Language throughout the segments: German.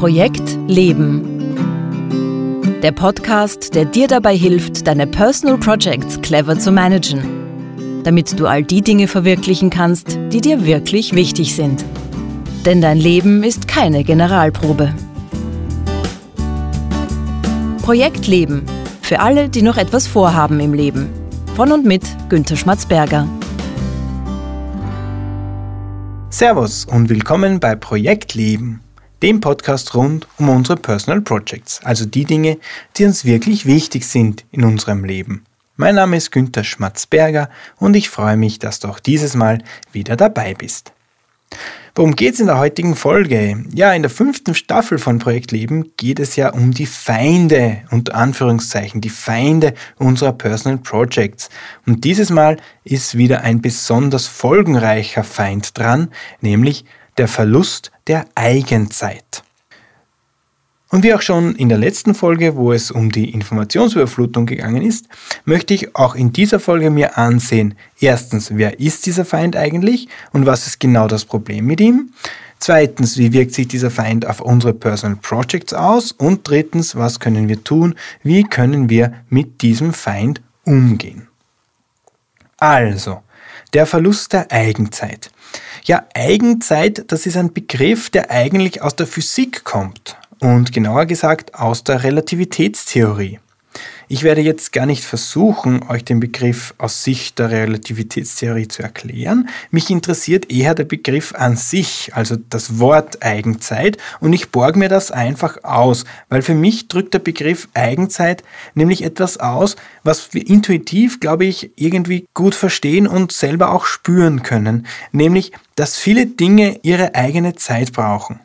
Projekt Leben. Der Podcast, der dir dabei hilft, deine Personal Projects clever zu managen, damit du all die Dinge verwirklichen kannst, die dir wirklich wichtig sind. Denn dein Leben ist keine Generalprobe. Projekt Leben. Für alle, die noch etwas vorhaben im Leben. Von und mit Günter Schmatzberger. Servus und willkommen bei Projekt Leben, dem Podcast rund um unsere Personal Projects, also die Dinge, die uns wirklich wichtig sind in unserem Leben. Mein Name ist Günther Schmatzberger und ich freue mich, dass du auch dieses Mal wieder dabei bist. Worum geht es in der heutigen Folge? Ja, in der fünften Staffel von Projekt Leben geht es ja um die Feinde, unter Anführungszeichen, die Feinde unserer Personal Projects. Und dieses Mal ist wieder ein besonders folgenreicher Feind dran, nämlich der Verlust der Eigenzeit. Und wie auch schon in der letzten Folge, wo es um die Informationsüberflutung gegangen ist, möchte ich auch in dieser Folge mir ansehen, erstens, wer ist dieser Feind eigentlich und was ist genau das Problem mit ihm? Zweitens, wie wirkt sich dieser Feind auf unsere Personal Projects aus? Und drittens, was können wir tun? Wie können wir mit diesem Feind umgehen? Also, der Verlust der Eigenzeit. Ja, Eigenzeit, das ist ein Begriff, der eigentlich aus der Physik kommt und genauer gesagt aus der Relativitätstheorie. Ich werde jetzt gar nicht versuchen, euch den Begriff aus Sicht der Relativitätstheorie zu erklären. Mich interessiert eher der Begriff an sich, also das Wort Eigenzeit, und ich borge mir das einfach aus, weil für mich drückt der Begriff Eigenzeit nämlich etwas aus, was wir intuitiv, glaube ich, irgendwie gut verstehen und selber auch spüren können, nämlich, dass viele Dinge ihre eigene Zeit brauchen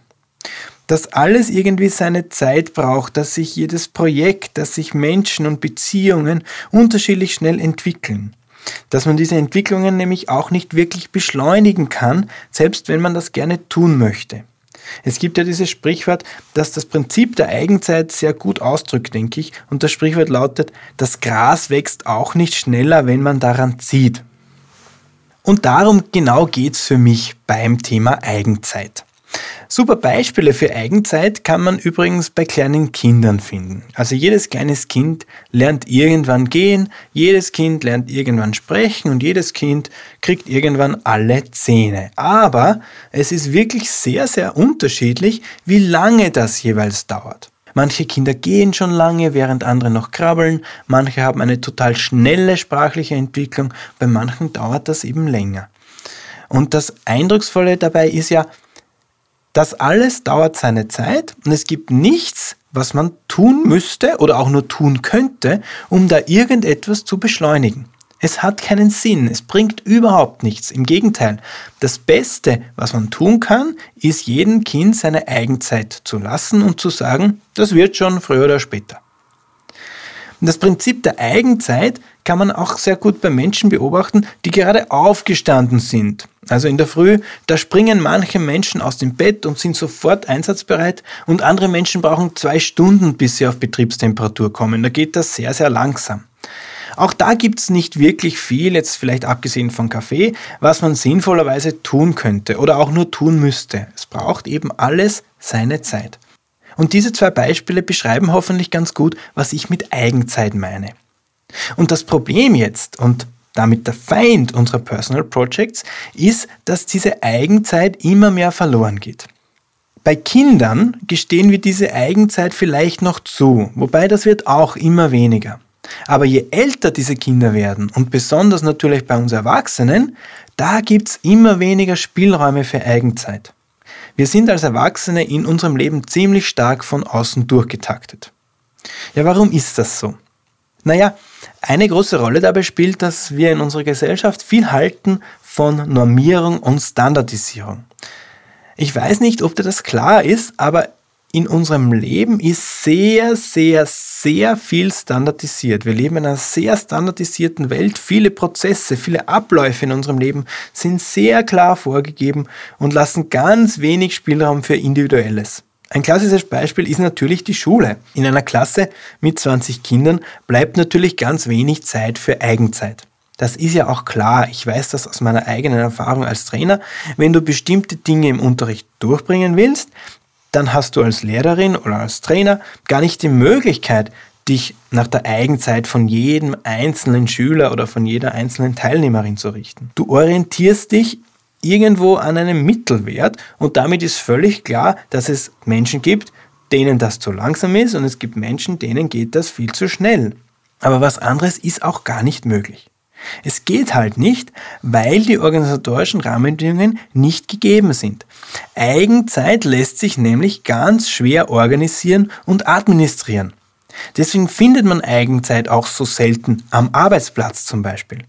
dass alles irgendwie seine Zeit braucht, dass sich jedes Projekt, dass sich Menschen und Beziehungen unterschiedlich schnell entwickeln. Dass man diese Entwicklungen nämlich auch nicht wirklich beschleunigen kann, selbst wenn man das gerne tun möchte. Es gibt ja dieses Sprichwort, das das Prinzip der Eigenzeit sehr gut ausdrückt, denke ich. Und das Sprichwort lautet, das Gras wächst auch nicht schneller, wenn man daran zieht. Und darum genau geht es für mich beim Thema Eigenzeit. Super Beispiele für Eigenzeit kann man übrigens bei kleinen Kindern finden. Also jedes kleines Kind lernt irgendwann gehen, jedes Kind lernt irgendwann sprechen und jedes Kind kriegt irgendwann alle Zähne. Aber es ist wirklich sehr, sehr unterschiedlich, wie lange das jeweils dauert. Manche Kinder gehen schon lange, während andere noch krabbeln. Manche haben eine total schnelle sprachliche Entwicklung. Bei manchen dauert das eben länger. Und das Eindrucksvolle dabei ist ja, das alles dauert seine Zeit und es gibt nichts, was man tun müsste oder auch nur tun könnte, um da irgendetwas zu beschleunigen. Es hat keinen Sinn, es bringt überhaupt nichts. Im Gegenteil, das Beste, was man tun kann, ist jedem Kind seine Eigenzeit zu lassen und zu sagen, das wird schon früher oder später. Das Prinzip der Eigenzeit kann man auch sehr gut bei Menschen beobachten, die gerade aufgestanden sind. Also in der Früh, da springen manche Menschen aus dem Bett und sind sofort einsatzbereit und andere Menschen brauchen zwei Stunden, bis sie auf Betriebstemperatur kommen. Da geht das sehr, sehr langsam. Auch da gibt es nicht wirklich viel, jetzt vielleicht abgesehen von Kaffee, was man sinnvollerweise tun könnte oder auch nur tun müsste. Es braucht eben alles seine Zeit. Und diese zwei Beispiele beschreiben hoffentlich ganz gut, was ich mit Eigenzeit meine. Und das Problem jetzt, und damit der Feind unserer Personal Projects, ist, dass diese Eigenzeit immer mehr verloren geht. Bei Kindern gestehen wir diese Eigenzeit vielleicht noch zu, wobei das wird auch immer weniger. Aber je älter diese Kinder werden und besonders natürlich bei uns Erwachsenen, da gibt es immer weniger Spielräume für Eigenzeit. Wir sind als Erwachsene in unserem Leben ziemlich stark von außen durchgetaktet. Ja, warum ist das so? Naja, eine große Rolle dabei spielt, dass wir in unserer Gesellschaft viel halten von Normierung und Standardisierung. Ich weiß nicht, ob dir das klar ist, aber in unserem Leben ist sehr, sehr, sehr viel standardisiert. Wir leben in einer sehr standardisierten Welt. Viele Prozesse, viele Abläufe in unserem Leben sind sehr klar vorgegeben und lassen ganz wenig Spielraum für Individuelles. Ein klassisches Beispiel ist natürlich die Schule. In einer Klasse mit 20 Kindern bleibt natürlich ganz wenig Zeit für Eigenzeit. Das ist ja auch klar. Ich weiß das aus meiner eigenen Erfahrung als Trainer. Wenn du bestimmte Dinge im Unterricht durchbringen willst, dann hast du als Lehrerin oder als Trainer gar nicht die Möglichkeit, dich nach der Eigenzeit von jedem einzelnen Schüler oder von jeder einzelnen Teilnehmerin zu richten. Du orientierst dich irgendwo an einem Mittelwert und damit ist völlig klar, dass es Menschen gibt, denen das zu langsam ist und es gibt Menschen, denen geht das viel zu schnell. Aber was anderes ist auch gar nicht möglich. Es geht halt nicht, weil die organisatorischen Rahmenbedingungen nicht gegeben sind. Eigenzeit lässt sich nämlich ganz schwer organisieren und administrieren. Deswegen findet man Eigenzeit auch so selten am Arbeitsplatz zum Beispiel.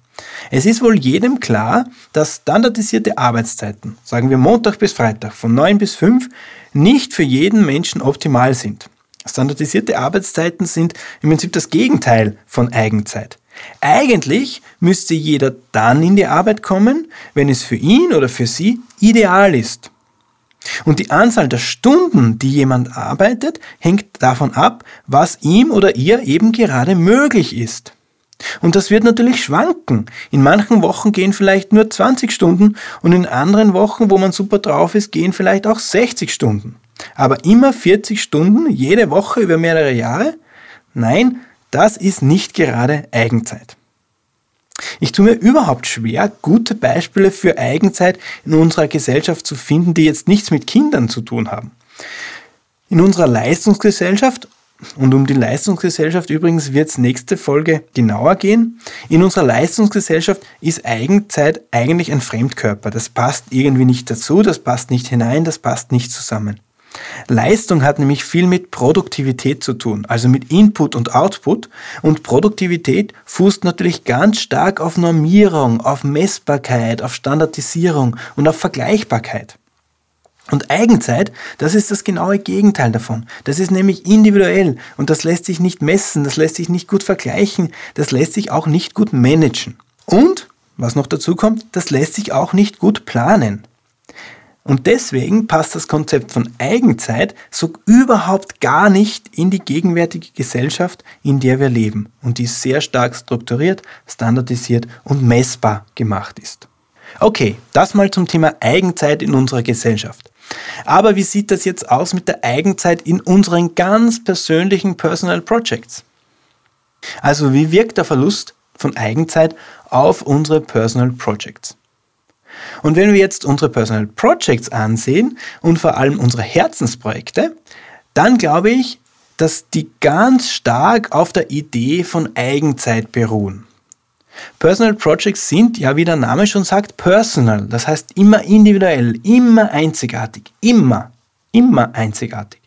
Es ist wohl jedem klar, dass standardisierte Arbeitszeiten, sagen wir Montag bis Freitag von 9 bis 5, nicht für jeden Menschen optimal sind. Standardisierte Arbeitszeiten sind im Prinzip das Gegenteil von Eigenzeit. Eigentlich müsste jeder dann in die Arbeit kommen, wenn es für ihn oder für sie ideal ist. Und die Anzahl der Stunden, die jemand arbeitet, hängt davon ab, was ihm oder ihr eben gerade möglich ist. Und das wird natürlich schwanken. In manchen Wochen gehen vielleicht nur 20 Stunden und in anderen Wochen, wo man super drauf ist, gehen vielleicht auch 60 Stunden. Aber immer 40 Stunden jede Woche über mehrere Jahre? Nein, das ist nicht gerade Eigenzeit. Ich tue mir überhaupt schwer, gute Beispiele für Eigenzeit in unserer Gesellschaft zu finden, die jetzt nichts mit Kindern zu tun haben. In unserer Leistungsgesellschaft, und um die Leistungsgesellschaft übrigens wird es nächste Folge genauer gehen, in unserer Leistungsgesellschaft ist Eigenzeit eigentlich ein Fremdkörper. Das passt irgendwie nicht dazu, das passt nicht hinein, das passt nicht zusammen. Leistung hat nämlich viel mit Produktivität zu tun, also mit Input und Output. Und Produktivität fußt natürlich ganz stark auf Normierung, auf Messbarkeit, auf Standardisierung und auf Vergleichbarkeit. Und Eigenzeit, das ist das genaue Gegenteil davon. Das ist nämlich individuell und das lässt sich nicht messen, das lässt sich nicht gut vergleichen, das lässt sich auch nicht gut managen. Und, was noch dazu kommt, das lässt sich auch nicht gut planen. Und deswegen passt das Konzept von Eigenzeit so überhaupt gar nicht in die gegenwärtige Gesellschaft, in der wir leben und die sehr stark strukturiert, standardisiert und messbar gemacht ist. Okay, das mal zum Thema Eigenzeit in unserer Gesellschaft. Aber wie sieht das jetzt aus mit der Eigenzeit in unseren ganz persönlichen Personal Projects? Also wie wirkt der Verlust von Eigenzeit auf unsere Personal Projects? Und wenn wir jetzt unsere Personal Projects ansehen und vor allem unsere Herzensprojekte, dann glaube ich, dass die ganz stark auf der Idee von Eigenzeit beruhen. Personal Projects sind, ja wie der Name schon sagt, personal, das heißt immer individuell, immer einzigartig, immer, immer einzigartig.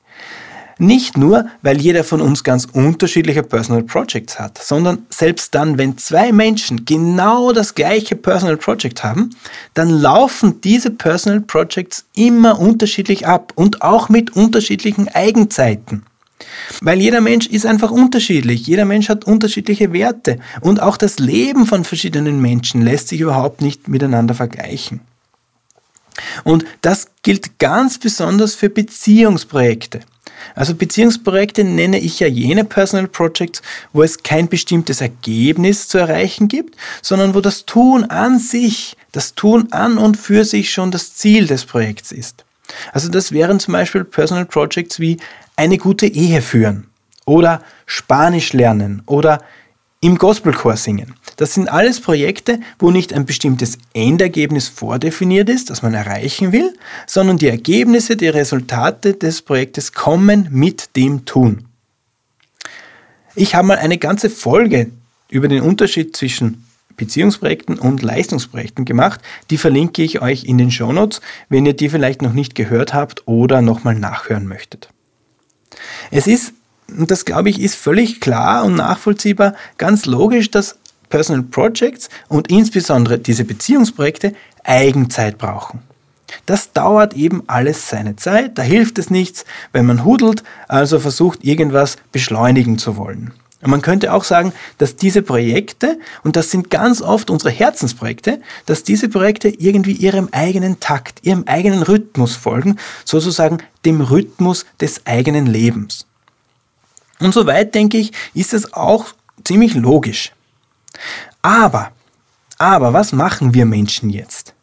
Nicht nur, weil jeder von uns ganz unterschiedliche Personal Projects hat, sondern selbst dann, wenn zwei Menschen genau das gleiche Personal Project haben, dann laufen diese Personal Projects immer unterschiedlich ab und auch mit unterschiedlichen Eigenzeiten. Weil jeder Mensch ist einfach unterschiedlich, jeder Mensch hat unterschiedliche Werte und auch das Leben von verschiedenen Menschen lässt sich überhaupt nicht miteinander vergleichen. Und das gilt ganz besonders für Beziehungsprojekte. Also Beziehungsprojekte nenne ich ja jene Personal Projects, wo es kein bestimmtes Ergebnis zu erreichen gibt, sondern wo das Tun an sich, das Tun an und für sich schon das Ziel des Projekts ist. Also das wären zum Beispiel Personal Projects wie eine gute Ehe führen oder Spanisch lernen oder im Gospelchor singen. Das sind alles Projekte, wo nicht ein bestimmtes Endergebnis vordefiniert ist, das man erreichen will, sondern die Ergebnisse, die Resultate des Projektes kommen mit dem Tun. Ich habe mal eine ganze Folge über den Unterschied zwischen Beziehungsprojekten und Leistungsprojekten gemacht. Die verlinke ich euch in den Shownotes, wenn ihr die vielleicht noch nicht gehört habt oder nochmal nachhören möchtet. Es ist, und das glaube ich ist völlig klar und nachvollziehbar, ganz logisch, dass Personal Projects und insbesondere diese Beziehungsprojekte Eigenzeit brauchen. Das dauert eben alles seine Zeit, da hilft es nichts, wenn man hudelt, also versucht irgendwas beschleunigen zu wollen. Man könnte auch sagen, dass diese Projekte, und das sind ganz oft unsere Herzensprojekte, dass diese Projekte irgendwie ihrem eigenen Takt, ihrem eigenen Rhythmus folgen, sozusagen dem Rhythmus des eigenen Lebens. Und soweit denke ich, ist es auch ziemlich logisch. Aber, aber was machen wir Menschen jetzt?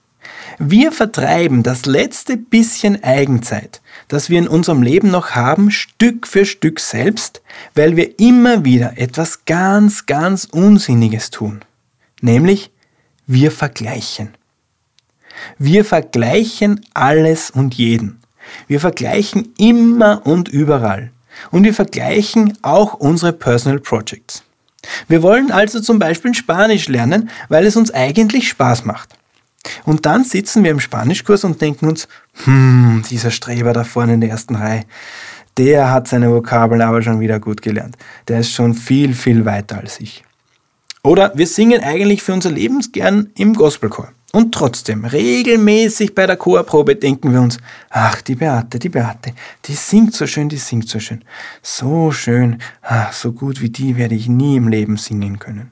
Wir vertreiben das letzte bisschen Eigenzeit, das wir in unserem Leben noch haben, Stück für Stück selbst, weil wir immer wieder etwas ganz, ganz Unsinniges tun. Nämlich, wir vergleichen. Wir vergleichen alles und jeden. Wir vergleichen immer und überall. Und wir vergleichen auch unsere Personal Projects. Wir wollen also zum Beispiel Spanisch lernen, weil es uns eigentlich Spaß macht. Und dann sitzen wir im Spanischkurs und denken uns, hm, dieser Streber da vorne in der ersten Reihe, der hat seine Vokabeln aber schon wieder gut gelernt. Der ist schon viel, viel weiter als ich. Oder wir singen eigentlich für unser Lebensgern im Gospelchor. Und trotzdem, regelmäßig bei der Chorprobe denken wir uns, ach, die Beate, die Beate, die singt so schön, die singt so schön. So schön, ach, so gut wie die werde ich nie im Leben singen können.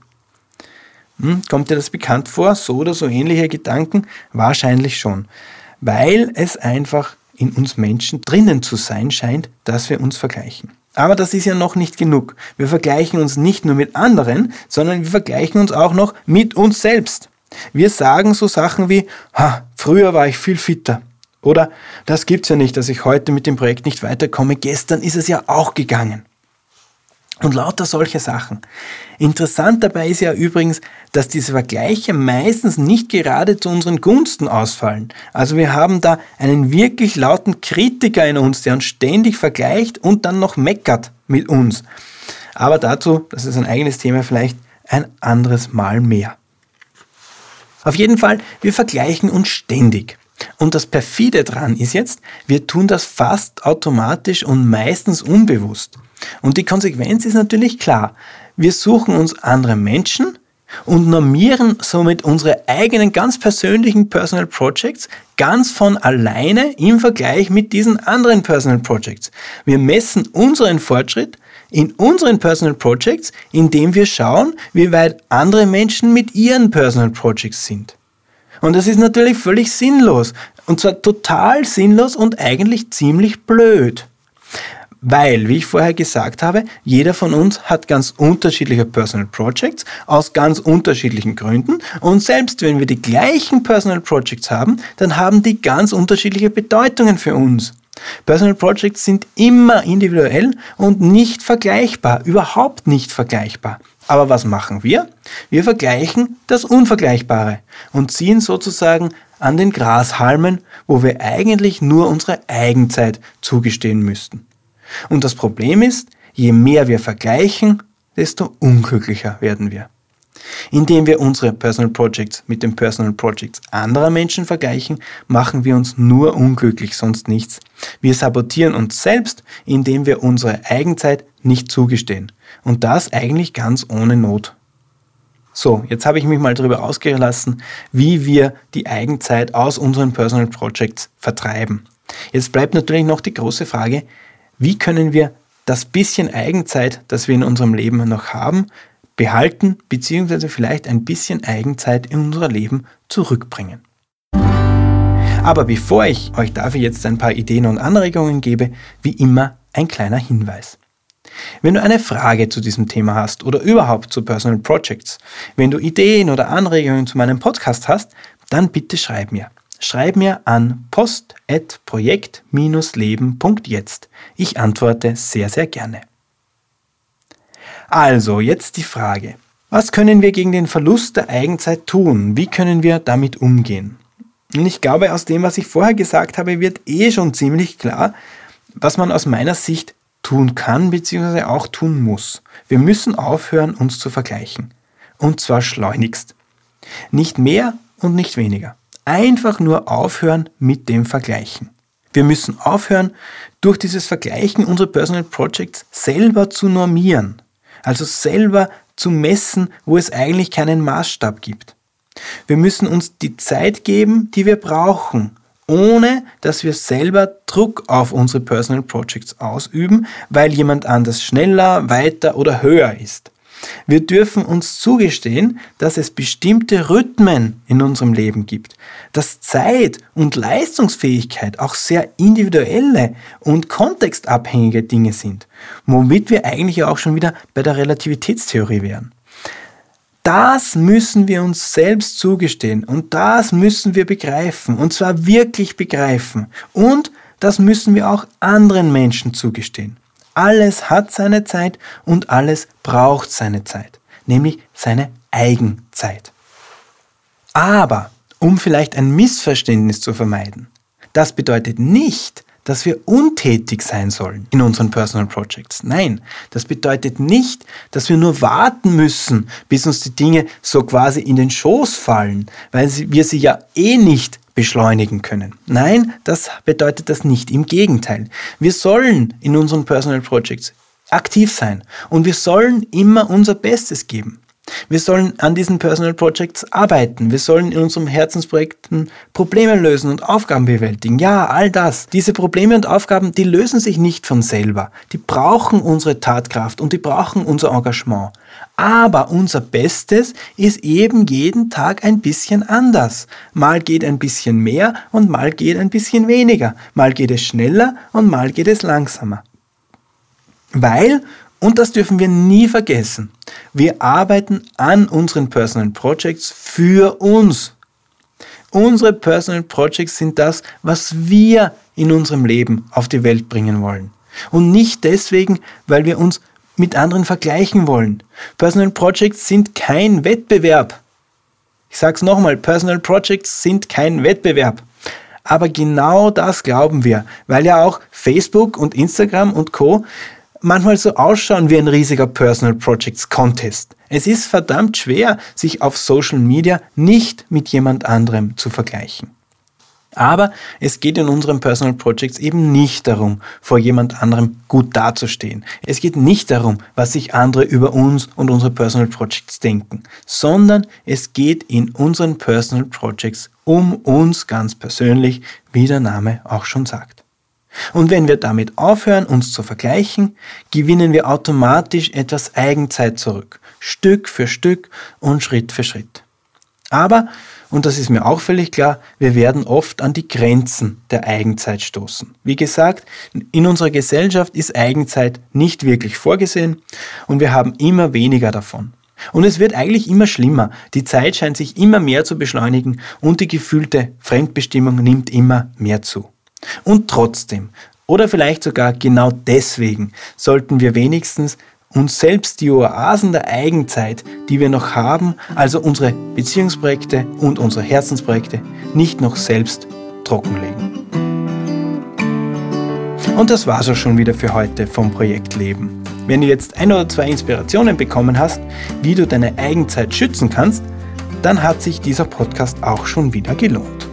Hm, kommt dir das bekannt vor? So oder so ähnliche Gedanken? Wahrscheinlich schon. Weil es einfach in uns Menschen drinnen zu sein scheint, dass wir uns vergleichen. Aber das ist ja noch nicht genug. Wir vergleichen uns nicht nur mit anderen, sondern wir vergleichen uns auch noch mit uns selbst. Wir sagen so Sachen wie, ha, früher war ich viel fitter. Oder das gibt's ja nicht, dass ich heute mit dem Projekt nicht weiterkomme. Gestern ist es ja auch gegangen. Und lauter solche Sachen. Interessant dabei ist ja übrigens, dass diese Vergleiche meistens nicht gerade zu unseren Gunsten ausfallen. Also wir haben da einen wirklich lauten Kritiker in uns, der uns ständig vergleicht und dann noch meckert mit uns. Aber dazu, das ist ein eigenes Thema, vielleicht ein anderes Mal mehr. Auf jeden Fall, wir vergleichen uns ständig. Und das perfide dran ist jetzt, wir tun das fast automatisch und meistens unbewusst. Und die Konsequenz ist natürlich klar. Wir suchen uns andere Menschen und normieren somit unsere eigenen ganz persönlichen Personal Projects ganz von alleine im Vergleich mit diesen anderen Personal Projects. Wir messen unseren Fortschritt in unseren Personal Projects, indem wir schauen, wie weit andere Menschen mit ihren Personal Projects sind. Und das ist natürlich völlig sinnlos. Und zwar total sinnlos und eigentlich ziemlich blöd. Weil, wie ich vorher gesagt habe, jeder von uns hat ganz unterschiedliche Personal Projects aus ganz unterschiedlichen Gründen. Und selbst wenn wir die gleichen Personal Projects haben, dann haben die ganz unterschiedliche Bedeutungen für uns. Personal Projects sind immer individuell und nicht vergleichbar, überhaupt nicht vergleichbar. Aber was machen wir? Wir vergleichen das Unvergleichbare und ziehen sozusagen an den Grashalmen, wo wir eigentlich nur unsere Eigenzeit zugestehen müssten. Und das Problem ist, je mehr wir vergleichen, desto unglücklicher werden wir. Indem wir unsere Personal Projects mit den Personal Projects anderer Menschen vergleichen, machen wir uns nur unglücklich, sonst nichts. Wir sabotieren uns selbst, indem wir unsere Eigenzeit nicht zugestehen. Und das eigentlich ganz ohne Not. So, jetzt habe ich mich mal darüber ausgelassen, wie wir die Eigenzeit aus unseren Personal Projects vertreiben. Jetzt bleibt natürlich noch die große Frage, wie können wir das bisschen Eigenzeit, das wir in unserem Leben noch haben, behalten bzw. vielleicht ein bisschen Eigenzeit in unser Leben zurückbringen. Aber bevor ich euch dafür jetzt ein paar Ideen und Anregungen gebe, wie immer ein kleiner Hinweis. Wenn du eine Frage zu diesem Thema hast oder überhaupt zu Personal Projects, wenn du Ideen oder Anregungen zu meinem Podcast hast, dann bitte schreib mir. Schreib mir an post.projekt-leben.jetzt. Ich antworte sehr, sehr gerne. Also, jetzt die Frage. Was können wir gegen den Verlust der Eigenzeit tun? Wie können wir damit umgehen? Und ich glaube, aus dem, was ich vorher gesagt habe, wird eh schon ziemlich klar, was man aus meiner Sicht tun kann bzw. auch tun muss. Wir müssen aufhören, uns zu vergleichen. Und zwar schleunigst. Nicht mehr und nicht weniger. Einfach nur aufhören mit dem Vergleichen. Wir müssen aufhören, durch dieses Vergleichen unsere Personal Projects selber zu normieren. Also selber zu messen, wo es eigentlich keinen Maßstab gibt. Wir müssen uns die Zeit geben, die wir brauchen, ohne dass wir selber Druck auf unsere Personal Projects ausüben, weil jemand anders schneller, weiter oder höher ist. Wir dürfen uns zugestehen, dass es bestimmte Rhythmen in unserem Leben gibt, dass Zeit und Leistungsfähigkeit auch sehr individuelle und kontextabhängige Dinge sind, womit wir eigentlich auch schon wieder bei der Relativitätstheorie wären. Das müssen wir uns selbst zugestehen und das müssen wir begreifen und zwar wirklich begreifen und das müssen wir auch anderen Menschen zugestehen. Alles hat seine Zeit und alles braucht seine Zeit, nämlich seine Eigenzeit. Aber um vielleicht ein Missverständnis zu vermeiden, das bedeutet nicht, dass wir untätig sein sollen in unseren Personal Projects. Nein, das bedeutet nicht, dass wir nur warten müssen, bis uns die Dinge so quasi in den Schoß fallen, weil wir sie ja eh nicht beschleunigen können. Nein, das bedeutet das nicht. Im Gegenteil. Wir sollen in unseren Personal Projects aktiv sein und wir sollen immer unser Bestes geben. Wir sollen an diesen Personal Projects arbeiten. Wir sollen in unseren Herzensprojekten Probleme lösen und Aufgaben bewältigen. Ja, all das. Diese Probleme und Aufgaben, die lösen sich nicht von selber. Die brauchen unsere Tatkraft und die brauchen unser Engagement. Aber unser Bestes ist eben jeden Tag ein bisschen anders. Mal geht ein bisschen mehr und mal geht ein bisschen weniger. Mal geht es schneller und mal geht es langsamer. Weil und das dürfen wir nie vergessen. Wir arbeiten an unseren Personal Projects für uns. Unsere Personal Projects sind das, was wir in unserem Leben auf die Welt bringen wollen. Und nicht deswegen, weil wir uns mit anderen vergleichen wollen. Personal Projects sind kein Wettbewerb. Ich sage es nochmal, Personal Projects sind kein Wettbewerb. Aber genau das glauben wir, weil ja auch Facebook und Instagram und Co manchmal so ausschauen wie ein riesiger Personal Projects Contest. Es ist verdammt schwer, sich auf Social Media nicht mit jemand anderem zu vergleichen. Aber es geht in unseren Personal Projects eben nicht darum, vor jemand anderem gut dazustehen. Es geht nicht darum, was sich andere über uns und unsere Personal Projects denken, sondern es geht in unseren Personal Projects um uns ganz persönlich, wie der Name auch schon sagt. Und wenn wir damit aufhören, uns zu vergleichen, gewinnen wir automatisch etwas Eigenzeit zurück, Stück für Stück und Schritt für Schritt. Aber, und das ist mir auch völlig klar, wir werden oft an die Grenzen der Eigenzeit stoßen. Wie gesagt, in unserer Gesellschaft ist Eigenzeit nicht wirklich vorgesehen und wir haben immer weniger davon. Und es wird eigentlich immer schlimmer. Die Zeit scheint sich immer mehr zu beschleunigen und die gefühlte Fremdbestimmung nimmt immer mehr zu. Und trotzdem, oder vielleicht sogar genau deswegen, sollten wir wenigstens uns selbst die Oasen der Eigenzeit, die wir noch haben, also unsere Beziehungsprojekte und unsere Herzensprojekte, nicht noch selbst trockenlegen. Und das war's auch schon wieder für heute vom Projekt Leben. Wenn du jetzt ein oder zwei Inspirationen bekommen hast, wie du deine Eigenzeit schützen kannst, dann hat sich dieser Podcast auch schon wieder gelohnt.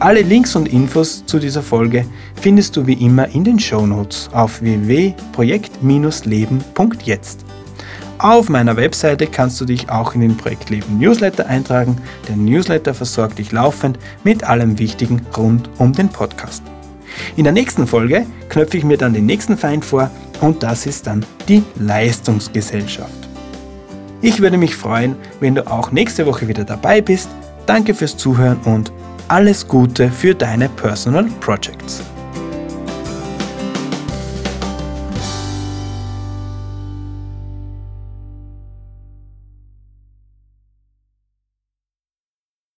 Alle Links und Infos zu dieser Folge findest du wie immer in den Show Notes auf www.projekt-leben.jetzt. Auf meiner Webseite kannst du dich auch in den Projektleben Newsletter eintragen. Der Newsletter versorgt dich laufend mit allem Wichtigen rund um den Podcast. In der nächsten Folge knöpfe ich mir dann den nächsten Feind vor und das ist dann die Leistungsgesellschaft. Ich würde mich freuen, wenn du auch nächste Woche wieder dabei bist. Danke fürs Zuhören und alles Gute für deine Personal Projects.